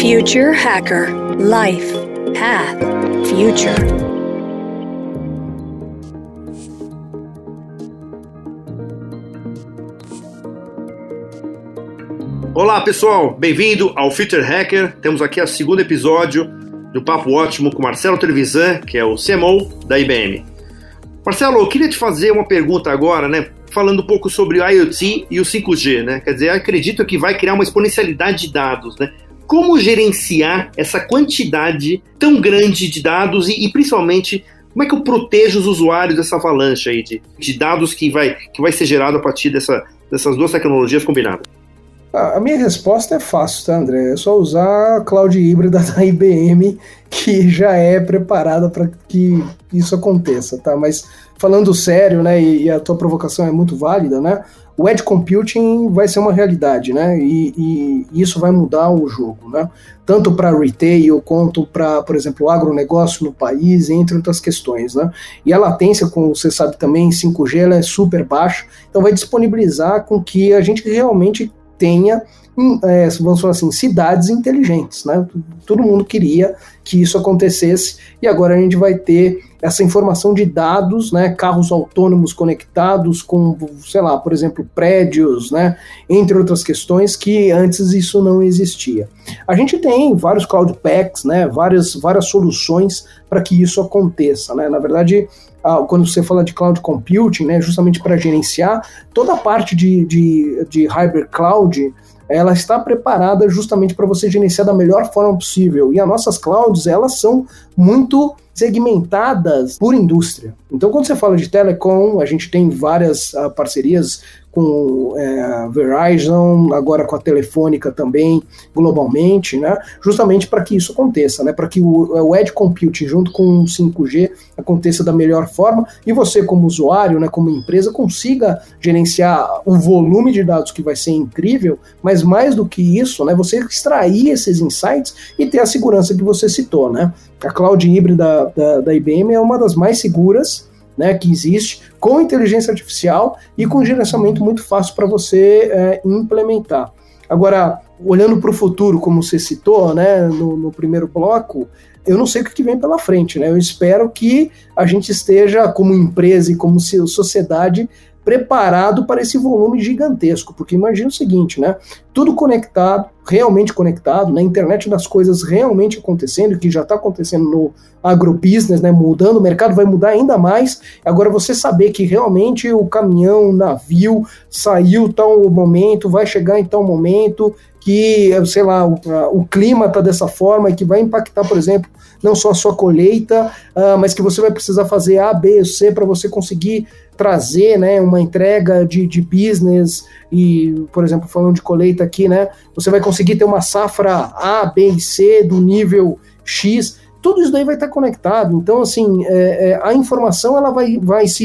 Future Hacker Life Path Future. Olá pessoal, bem-vindo ao Future Hacker. Temos aqui o segundo episódio do Papo Ótimo com Marcelo Trevisan, que é o CMO da IBM. Marcelo, eu queria te fazer uma pergunta agora, né? Falando um pouco sobre o IoT e o 5G, né? Quer dizer, acredito que vai criar uma exponencialidade de dados, né? Como gerenciar essa quantidade tão grande de dados e, e principalmente como é que eu protejo os usuários dessa avalanche aí de, de dados que vai, que vai ser gerado a partir dessa, dessas duas tecnologias combinadas? A minha resposta é fácil, tá, André? É só usar a cloud híbrida da IBM, que já é preparada para que isso aconteça, tá? Mas falando sério, né, e, a tua provocação é muito válida, né? O edge computing vai ser uma realidade, né? E, e isso vai mudar o jogo, né? Tanto para retail quanto para, por exemplo, o agronegócio no país, entre outras questões, né? E a latência, como você sabe também, 5G ela é super baixa, então vai disponibilizar com que a gente realmente tenha, hum, é, vamos falar assim, cidades inteligentes. Né? Todo mundo queria que isso acontecesse e agora a gente vai ter essa informação de dados, né, carros autônomos conectados com, sei lá, por exemplo, prédios, né, entre outras questões que antes isso não existia. A gente tem vários cloud packs, né, várias, várias soluções para que isso aconteça, né. Na verdade, quando você fala de cloud computing, né, justamente para gerenciar toda a parte de, de, de hybrid cloud, ela está preparada justamente para você gerenciar da melhor forma possível. E as nossas clouds, elas são muito segmentadas por indústria. Então, quando você fala de telecom, a gente tem várias uh, parcerias com é, Verizon, agora com a Telefônica também, globalmente, né? Justamente para que isso aconteça, né? Para que o, o Edge Computing junto com o 5G aconteça da melhor forma e você, como usuário, né, como empresa, consiga gerenciar o volume de dados que vai ser incrível, mas mais do que isso, né? Você extrair esses insights e ter a segurança que você citou, né? A cloud híbrida da, da, da IBM é uma das mais seguras né, que existe, com inteligência artificial e com gerenciamento muito fácil para você é, implementar. Agora, olhando para o futuro, como você citou né, no, no, primeiro bloco, eu não sei o que vem pela frente. Né? Eu espero que a gente esteja, como empresa e como sociedade, preparado para esse volume gigantesco, porque imagina o seguinte, né? Tudo conectado, realmente conectado, na né? internet das coisas realmente acontecendo, que já está acontecendo no agrobusiness, né? Mudando, o mercado vai mudar ainda mais. Agora você saber que realmente o caminhão, o navio saiu tal momento, vai chegar em tal momento, que, sei lá, o, o clima está dessa forma e que vai impactar, por exemplo, não só a sua colheita, uh, mas que você vai precisar fazer A, B, C para você conseguir trazer né, uma entrega de, de business e, por exemplo, falando de colheita aqui, né, você vai conseguir ter uma safra A, B e C do nível X, tudo isso daí vai estar conectado. Então, assim, é, é, a informação ela vai, vai se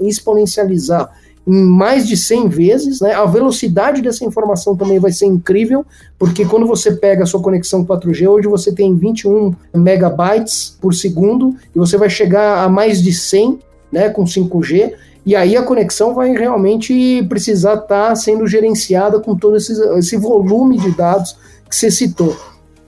exponencializar em mais de 100 vezes, né? A velocidade dessa informação também vai ser incrível, porque quando você pega a sua conexão 4G, hoje você tem 21 megabytes por segundo e você vai chegar a mais de 100, né, com 5G, e aí a conexão vai realmente precisar estar tá sendo gerenciada com todo esse, esse volume de dados que você citou.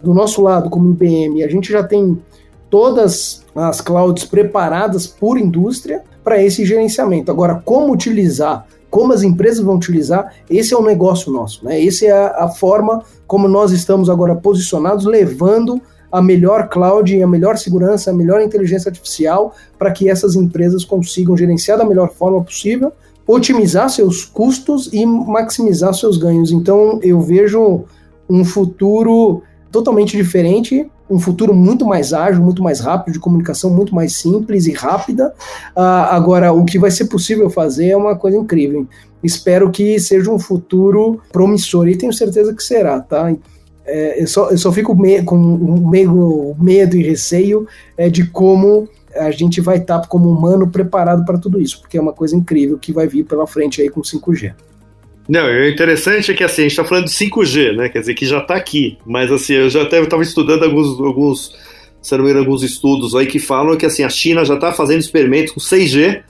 Do nosso lado, como IBM, a gente já tem todas as clouds preparadas por indústria, para esse gerenciamento. Agora, como utilizar, como as empresas vão utilizar, esse é o negócio nosso, né? Essa é a, a forma como nós estamos agora posicionados, levando a melhor cloud, a melhor segurança, a melhor inteligência artificial para que essas empresas consigam gerenciar da melhor forma possível, otimizar seus custos e maximizar seus ganhos. Então, eu vejo um futuro totalmente diferente um futuro muito mais ágil, muito mais rápido, de comunicação muito mais simples e rápida. Uh, agora, o que vai ser possível fazer é uma coisa incrível. Espero que seja um futuro promissor e tenho certeza que será, tá? É, eu, só, eu só fico me, com meio medo e receio é, de como a gente vai estar, como humano, preparado para tudo isso, porque é uma coisa incrível que vai vir pela frente aí com 5G. Não, o interessante é que assim, a gente está falando de 5G, né? Quer dizer, que já está aqui. Mas assim, eu já até estava estudando alguns, alguns, se não me engano, alguns estudos aí que falam que assim, a China já está fazendo experimentos com 6G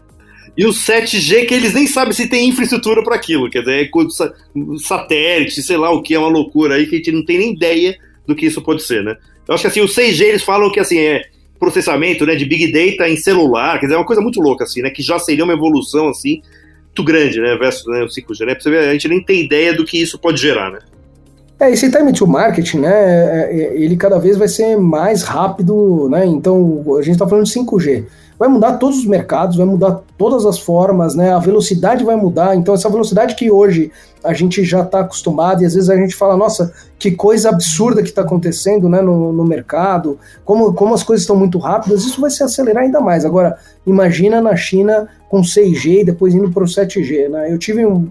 e o 7G que eles nem sabem se tem infraestrutura para aquilo. Quer dizer, é satélite, sei lá o que, é uma loucura aí que a gente não tem nem ideia do que isso pode ser, né? Eu acho que assim, o 6G eles falam que assim é processamento, né, de big data em celular, quer dizer, é uma coisa muito louca assim, né, que já seria uma evolução assim muito grande, né, versus né, o 5G, né? Pra você ver, a gente nem tem ideia do que isso pode gerar, né? É, esse time to market, né, é, é, ele cada vez vai ser mais rápido, né, então a gente está falando de 5G vai mudar todos os mercados, vai mudar todas as formas, né? A velocidade vai mudar. Então, essa velocidade que hoje a gente já está acostumado e às vezes a gente fala, nossa, que coisa absurda que está acontecendo né, no, no, mercado, como, como as coisas estão muito rápidas, isso vai se acelerar ainda mais. Agora, imagina na China com 6G e depois indo para o 7G. Né? Eu tive um,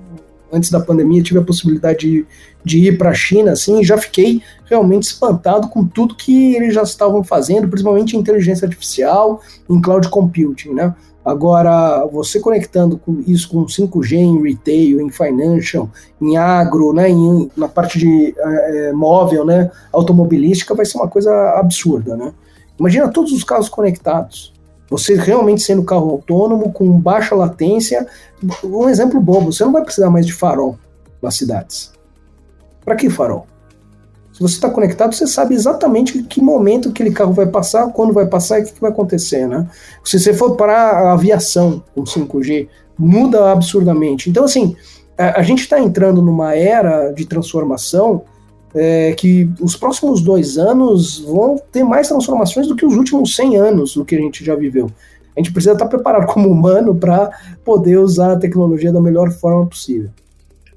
antes da pandemia, tive a possibilidade de, de ir para a China, assim, e já fiquei realmente espantado com tudo que eles já estavam fazendo, principalmente em inteligência artificial, em cloud computing, né? Agora, você conectando com isso com 5G em retail, em financial, em agro, né, em, na parte de é, móvel, né, automobilística, vai ser uma coisa absurda, né? Imagina todos os carros conectados. Você realmente sendo carro autônomo, com baixa latência. Um exemplo bobo, você não vai precisar mais de farol nas cidades. Para que farol? Se você está conectado, você sabe exatamente que momento aquele carro vai passar, quando vai passar e o que, que vai acontecer, né? Se você for para a aviação com 5G, muda absurdamente. Então, assim, a, a gente está entrando numa era de transformação é, que os próximos dois anos vão ter mais transformações do que os últimos 100 anos do que a gente já viveu. A gente precisa estar preparado como humano para poder usar a tecnologia da melhor forma possível.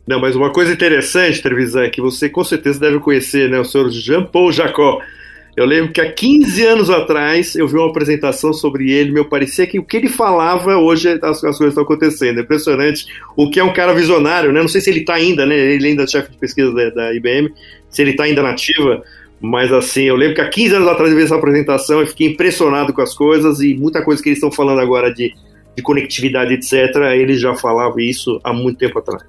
Não, mas uma coisa interessante, Trevisan, é que você com certeza deve conhecer, né, o senhor Jean-Paul Jacó. Eu lembro que há 15 anos atrás eu vi uma apresentação sobre ele, meu parecia que o que ele falava hoje as, as coisas estão acontecendo. É impressionante. O que é um cara visionário, né? Não sei se ele está ainda, né? Ele ainda é chefe de pesquisa da, da IBM, se ele está ainda nativa, mas assim, eu lembro que há 15 anos atrás eu vi essa apresentação e fiquei impressionado com as coisas e muita coisa que eles estão falando agora de, de conectividade, etc., ele já falava isso há muito tempo atrás.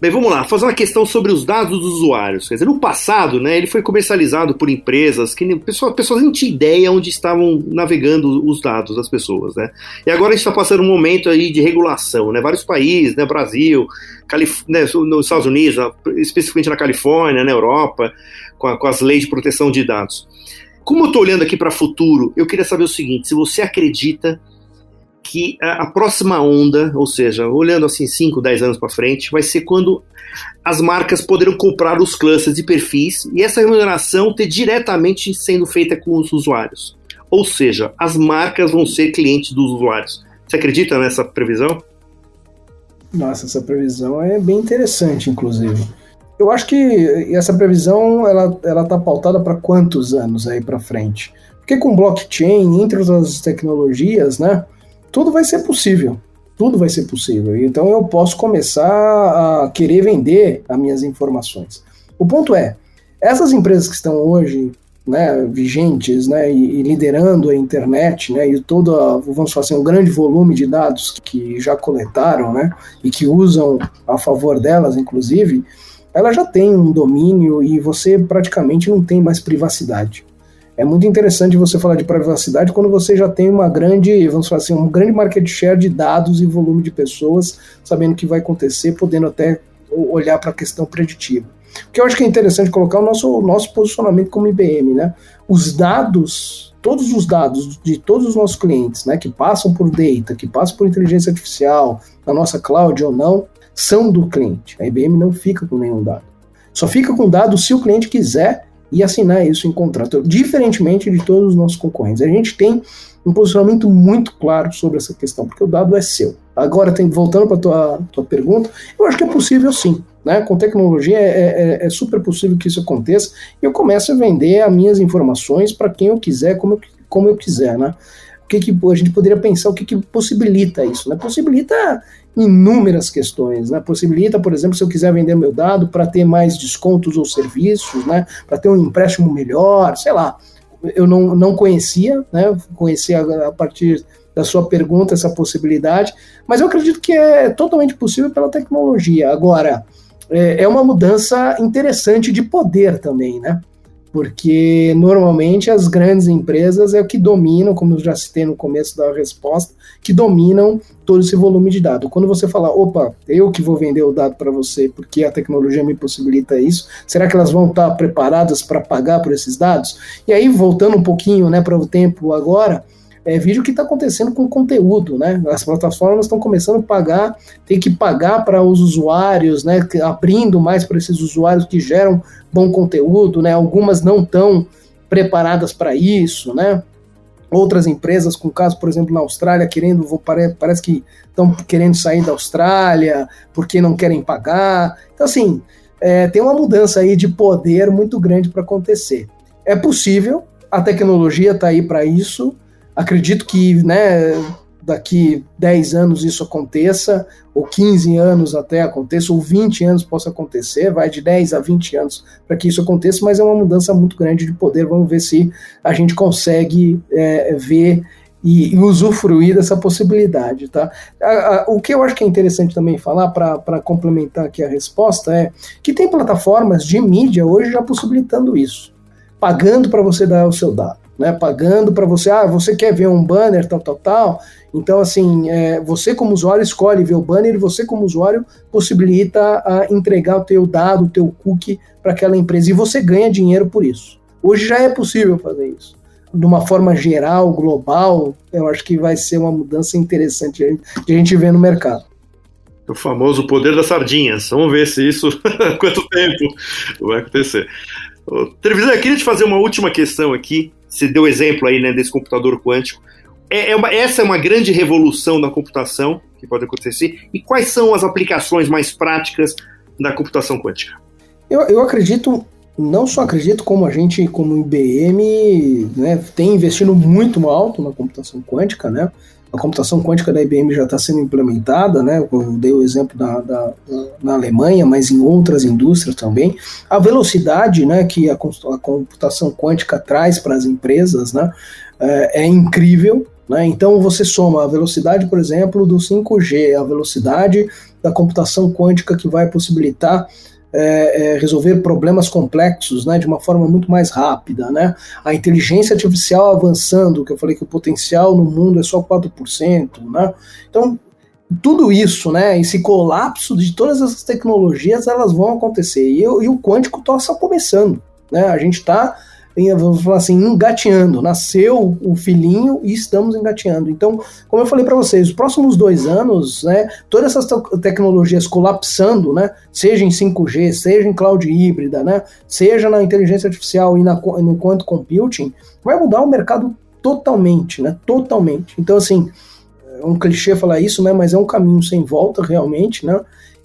Bem, vamos lá, fazer uma questão sobre os dados dos usuários. Quer dizer, no passado, né, ele foi comercializado por empresas que pessoas, pessoas não tinham ideia onde estavam navegando os dados das pessoas, né? E agora a gente está passando um momento aí de regulação, né? Vários países, né, Brasil, Calif né, nos Estados Unidos, especificamente na Califórnia, na Europa, com, a, com as leis de proteção de dados. Como eu estou olhando aqui para o futuro, eu queria saber o seguinte: se você acredita que a, próxima onda, ou seja, olhando assim 5, 10 anos para frente, vai ser quando as marcas poderão comprar os clusters de perfis e essa remuneração ter diretamente sendo feita com os usuários. Ou seja, as marcas vão ser clientes dos usuários. Você acredita nessa previsão? Nossa, essa previsão é bem interessante, inclusive. Eu acho que essa previsão ela ela está pautada para quantos anos aí para frente? Porque com blockchain, entre outras tecnologias, né? Tudo vai ser possível. Tudo vai ser possível. Então eu posso começar a querer vender as minhas informações. O ponto é, essas empresas que estão hoje né, vigentes né, e, liderando a internet né, e todo, vamos falar assim, um grande volume de dados que já coletaram né, e que usam a favor delas, inclusive, ela já tem um domínio e você praticamente não tem mais privacidade é muito interessante você falar de privacidade quando você já tem uma grande, vamos falar assim, um grande market share de dados e volume de pessoas, sabendo o que vai acontecer, podendo até olhar para a questão preditiva. O que eu acho que é interessante colocar o nosso, nosso posicionamento como IBM, né? Os dados, todos os dados de todos os nossos clientes, né, que passam por data, que passam por inteligência artificial, na nossa cloud ou não, são do cliente. A IBM não fica com nenhum dado. Só fica com dado se o cliente quiser e assinar isso em contrato, diferentemente de todos os nossos concorrentes. A gente tem um posicionamento muito claro sobre essa questão, porque o dado é seu. Agora, tem, voltando para a tua, tua pergunta, eu acho que é possível sim. Né? Com tecnologia é, é, é, super possível que isso aconteça e eu começo a vender as minhas informações para quem eu quiser, como eu, como eu quiser. Né? Que, que a gente poderia pensar, o que, que possibilita isso? Né? Possibilita inúmeras questões, né? Possibilita, por exemplo, se eu quiser vender meu dado para ter mais descontos ou serviços, né? Para ter um empréstimo melhor, sei lá. Eu não, não conhecia, né? Conheci a, a partir da sua pergunta essa possibilidade, mas eu acredito que é totalmente possível pela tecnologia. Agora, é, é uma mudança interessante de poder também, né? Porque normalmente as grandes empresas é o que dominam, como eu já citei no começo da resposta, que dominam todo esse volume de dado. Quando você fala, opa, eu que vou vender o dado para você porque a tecnologia me possibilita isso, será que elas vão estar preparadas para pagar por esses dados? E aí, voltando um pouquinho né, para o tempo agora, é, vídeo que está acontecendo com conteúdo, né? As plataformas estão começando a pagar, tem que pagar para os usuários, né? Abrindo mais para esses usuários que geram bom conteúdo, né? Algumas não estão preparadas para isso, né? Outras empresas, com caso, por exemplo, na Austrália, querendo, parece que estão querendo sair da Austrália porque não querem pagar. Então, assim, é, tem uma mudança aí de poder muito grande para acontecer. É possível, a tecnologia está aí para isso, Acredito que né, daqui 10 anos isso aconteça, ou 15 anos até aconteça, ou 20 anos possa acontecer, vai de 10 a 20 anos para que isso aconteça, mas é uma mudança muito grande de poder. Vamos ver se a gente consegue é, ver e, e, usufruir dessa possibilidade. Tá? A, a, o que eu acho que é interessante também falar, para complementar aqui a resposta, é que tem plataformas de mídia hoje já possibilitando isso, pagando para você dar o seu dado né, pagando para você, ah, você quer ver um banner, tal, tal, tal. Então, assim, é, você como usuário escolhe ver o banner e você como usuário possibilita a entregar o teu dado, o teu cookie para aquela empresa e você ganha dinheiro por isso. Hoje já é possível fazer isso. De uma forma geral, global, eu acho que vai ser uma mudança interessante de a gente ver no mercado. O famoso poder das sardinhas. Vamos ver se isso, quanto tempo vai acontecer. Televisão, eu queria te fazer uma última questão aqui. Você deu exemplo aí né, desse computador quântico. É, é uma, essa é uma grande revolução da computação que pode acontecer. E quais são as aplicações mais práticas da computação quântica? Eu, eu acredito, não só acredito, como a gente, como IBM, né, tem investindo muito alto na computação quântica, né? A computação quântica da IBM já está sendo implementada, né? Eu dei o exemplo da, da, na Alemanha, mas em outras indústrias também. A velocidade, né, que a, a computação quântica traz para as empresas, né, é, é incrível. Né? Então você soma a velocidade, por exemplo, do 5G, a velocidade da computação quântica que vai possibilitar é, é, resolver problemas complexos né, de uma forma muito mais rápida. Né? A inteligência artificial avançando, que eu falei que o potencial no mundo é só 4%. Né? Então, tudo isso, né, esse colapso de todas essas tecnologias, elas vão acontecer. E, e o quântico está só começando. Né? A gente está vamos falar assim, engateando. Nasceu o filhinho e estamos engateando. Então, como eu falei para vocês, os próximos dois anos, né, todas essas tecnologias colapsando, né, seja em 5G, seja em cloud híbrida, né, seja na inteligência artificial e na, no quantum computing, vai mudar o mercado totalmente, né, totalmente. Então, assim, é um clichê falar isso, né, mas é um caminho sem volta realmente, né,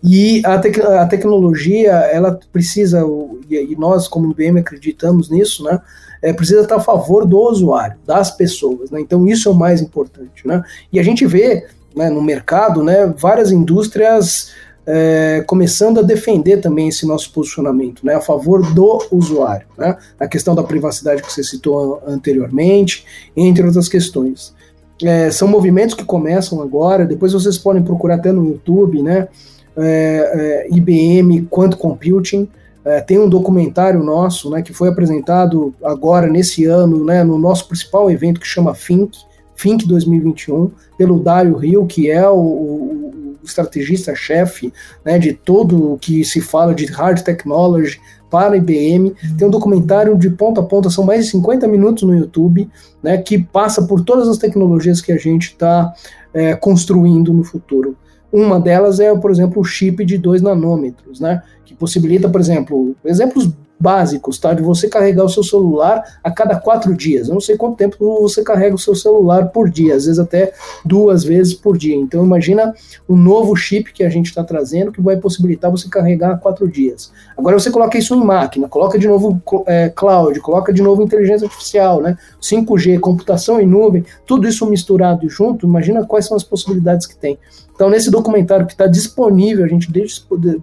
e a, tec a tecnologia, ela precisa, e nós como IBM acreditamos nisso, né? É, precisa estar a favor do usuário, das pessoas, né? Então isso é o mais importante, né? E a gente vê né, no mercado, né, várias indústrias é, começando a defender também esse nosso posicionamento, né, a favor do usuário, né, a questão da privacidade que você citou anteriormente, entre outras questões. É, são movimentos que começam agora, depois vocês podem procurar até no YouTube, né, é, é, IBM Quantum Computing. É, tem um documentário nosso, né, que foi apresentado agora nesse ano, né, no nosso principal evento que chama Think, Think 2021, pelo Dário Rio, que é o, o estrategista-chefe né, de todo o que se fala de hard technology para IBM. Tem um documentário de ponta a ponta, são mais de 50 minutos no YouTube, né, que passa por todas as tecnologias que a gente está é, construindo no futuro. Uma delas é, por exemplo, o chip de 2 nanômetros, né? Que possibilita, por exemplo, exemplos básicos, tá? De você carregar o seu celular a cada quatro dias. Eu não sei quanto tempo você carrega o seu celular por dia, às vezes até duas vezes por dia. Então imagina o novo chip que a gente está trazendo que vai possibilitar você carregar a quatro dias. Agora você coloca isso em máquina, coloca de novo é, cloud, coloca de novo inteligência artificial, né? 5G, computação em nuvem, tudo isso misturado junto, imagina quais são as possibilidades que tem. Então nesse documentário que está disponível, a gente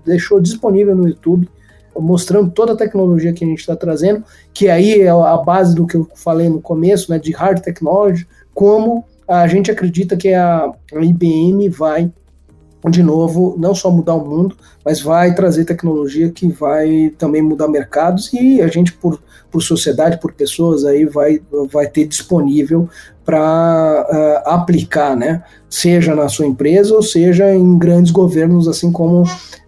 deixou disponível no YouTube, mostrando toda a tecnologia que a gente está trazendo, que aí é a base do que eu falei no começo, né, de hard technology, como a gente acredita que a, IBM vai de novo, não só mudar o mundo, mas vai trazer tecnologia que vai também mudar mercados e a gente, por, por sociedade, por pessoas, aí vai, vai ter disponível para uh, aplicar, né? Seja na sua empresa ou seja em grandes governos, assim como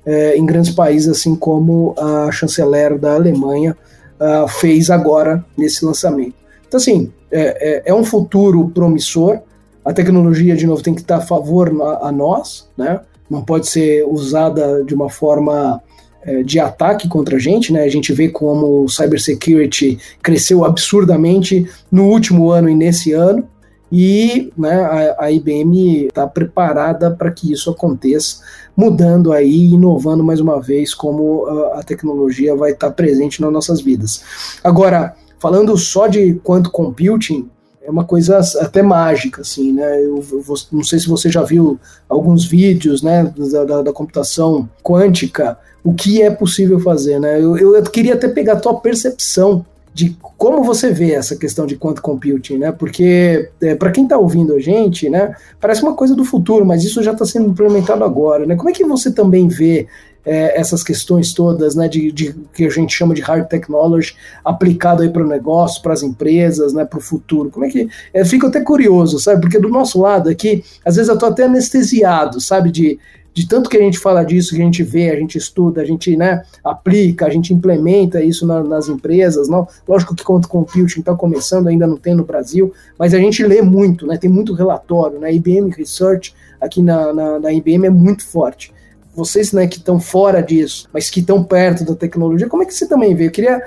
uh, em grandes países, assim como a chanceler da Alemanha uh, fez agora nesse lançamento. Então, assim, é, é, é um futuro promissor a tecnologia, de novo, tem que estar a favor a, a nós, né? Não pode ser usada de uma forma é, de ataque contra a gente, né? A gente vê como o cybersecurity cresceu absurdamente no último ano e nesse ano, e né, a, a IBM está preparada para que isso aconteça, mudando aí, inovando mais uma vez como a, a tecnologia vai estar tá presente nas nossas vidas. Agora, falando só de quanto computing, é uma coisa até mágica, assim, né? Eu, eu, não sei se você já viu alguns vídeos, né, da, da, da computação quântica, o que é possível fazer, né? Eu, eu, queria até pegar a tua percepção de como você vê essa questão de quantum computing, né? Porque é, para quem está ouvindo a gente, né, parece uma coisa do futuro, mas isso já está sendo implementado agora, né? Como é que você também vê é, essas questões todas, né, de, de, que a gente chama de hard technology aplicado aí para o negócio, para as empresas, né, para o futuro. Como é que é, fico até curioso, sabe? Porque do nosso lado aqui, às vezes eu estou até anestesiado, sabe, de de tanto que a gente fala disso, que a gente vê, a gente estuda, a gente né, aplica, a gente implementa isso na, nas empresas. Não, lógico que quanto computing está começando, ainda não tem no Brasil, mas a gente lê muito, né, tem muito relatório. Né, IBM Research aqui na, na, na IBM é muito forte vocês né, que estão fora disso, mas que estão perto da tecnologia, como é que você também vê? Eu queria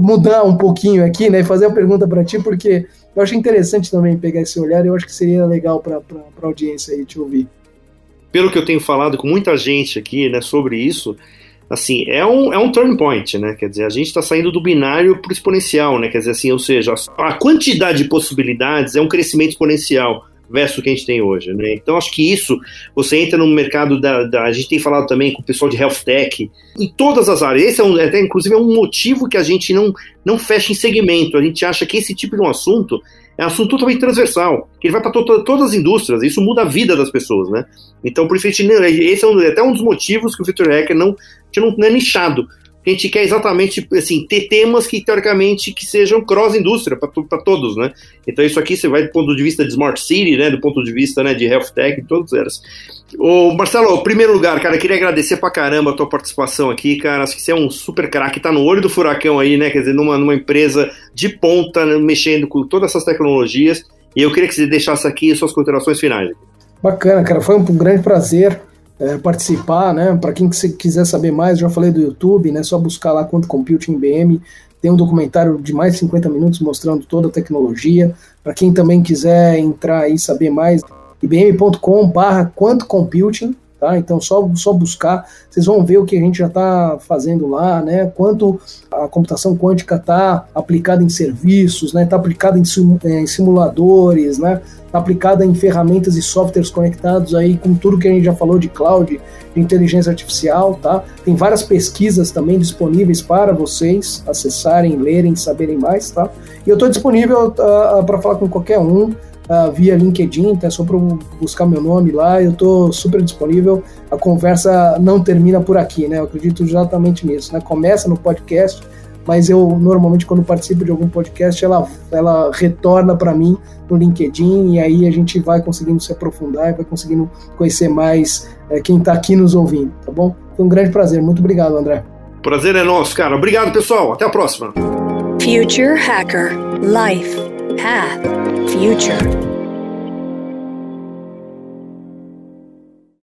mudar um pouquinho aqui, né, fazer uma pergunta para ti, porque eu acho interessante também pegar esse olhar, e eu acho que seria legal para a audiência aí te ouvir. Pelo que eu tenho falado com muita gente aqui, né, sobre isso, assim, é um, é um turn point, né? Quer dizer, a gente está saindo do binário para o exponencial, né? Quer dizer, assim, ou seja, a quantidade de possibilidades é um crescimento exponencial versus o que a gente tem hoje. Né? Então, acho que isso, você entra no mercado da, da, A gente tem falado também com o pessoal de health tech, em todas as áreas. Esse é um, até, inclusive, é um motivo que a gente não, não fecha em segmento. A gente acha que esse tipo de um assunto é um assunto totalmente transversal, que ele vai para to todas as indústrias, isso muda a vida das pessoas, né? Então, por isso, esse é um, até um dos motivos que o Victor Hacker não, não é nichado, a gente quer exatamente assim ter temas que teoricamente que sejam cross indústria para todos, né? Então isso aqui você vai do ponto de vista de smart city, né? Do ponto de vista né, de health tech, todas elas. Ô Marcelo, primeiro lugar, cara, queria agradecer pra caramba a tua participação aqui, cara. Acho que você é um super craque, tá no olho do furacão aí, né? Quer dizer, numa, numa empresa de ponta, né, mexendo com todas essas tecnologias. E eu queria que você deixasse aqui suas considerações finais. Bacana, cara. Foi um grande prazer é, participar, né? Para quem quiser saber mais, já falei do YouTube, né? Só buscar lá quanto Computing BM. Tem um documentário de mais de 50 minutos mostrando toda a tecnologia. Para quem também quiser entrar e saber mais, ibm.com/barra quanto computing Tá? Então, só, só buscar, vocês vão ver o que a gente já está fazendo lá, né? Quanto a computação quântica está aplicada em serviços, né? Está aplicada em, é, em, simuladores, né? Aplicada em ferramentas e softwares conectados aí com tudo que a gente já falou de cloud, de inteligência artificial, tá? Tem várias pesquisas também disponíveis para vocês acessarem, lerem, saberem mais, tá? E eu estou disponível uh, para falar com qualquer um uh, via LinkedIn, tá? Só para buscar meu nome lá, eu estou super disponível. A conversa não termina por aqui, né? Eu acredito exatamente nisso, né? Começa no podcast, mas eu normalmente quando participo de algum podcast, ela, ela retorna para mim no LinkedIn e aí a gente vai conseguindo se aprofundar e vai conseguindo conhecer mais é, quem está aqui nos ouvindo, tá bom? Foi um grande prazer. Muito obrigado, André. Prazer é nosso, cara. Obrigado, pessoal. Até a próxima. Future Hacker Life Path Future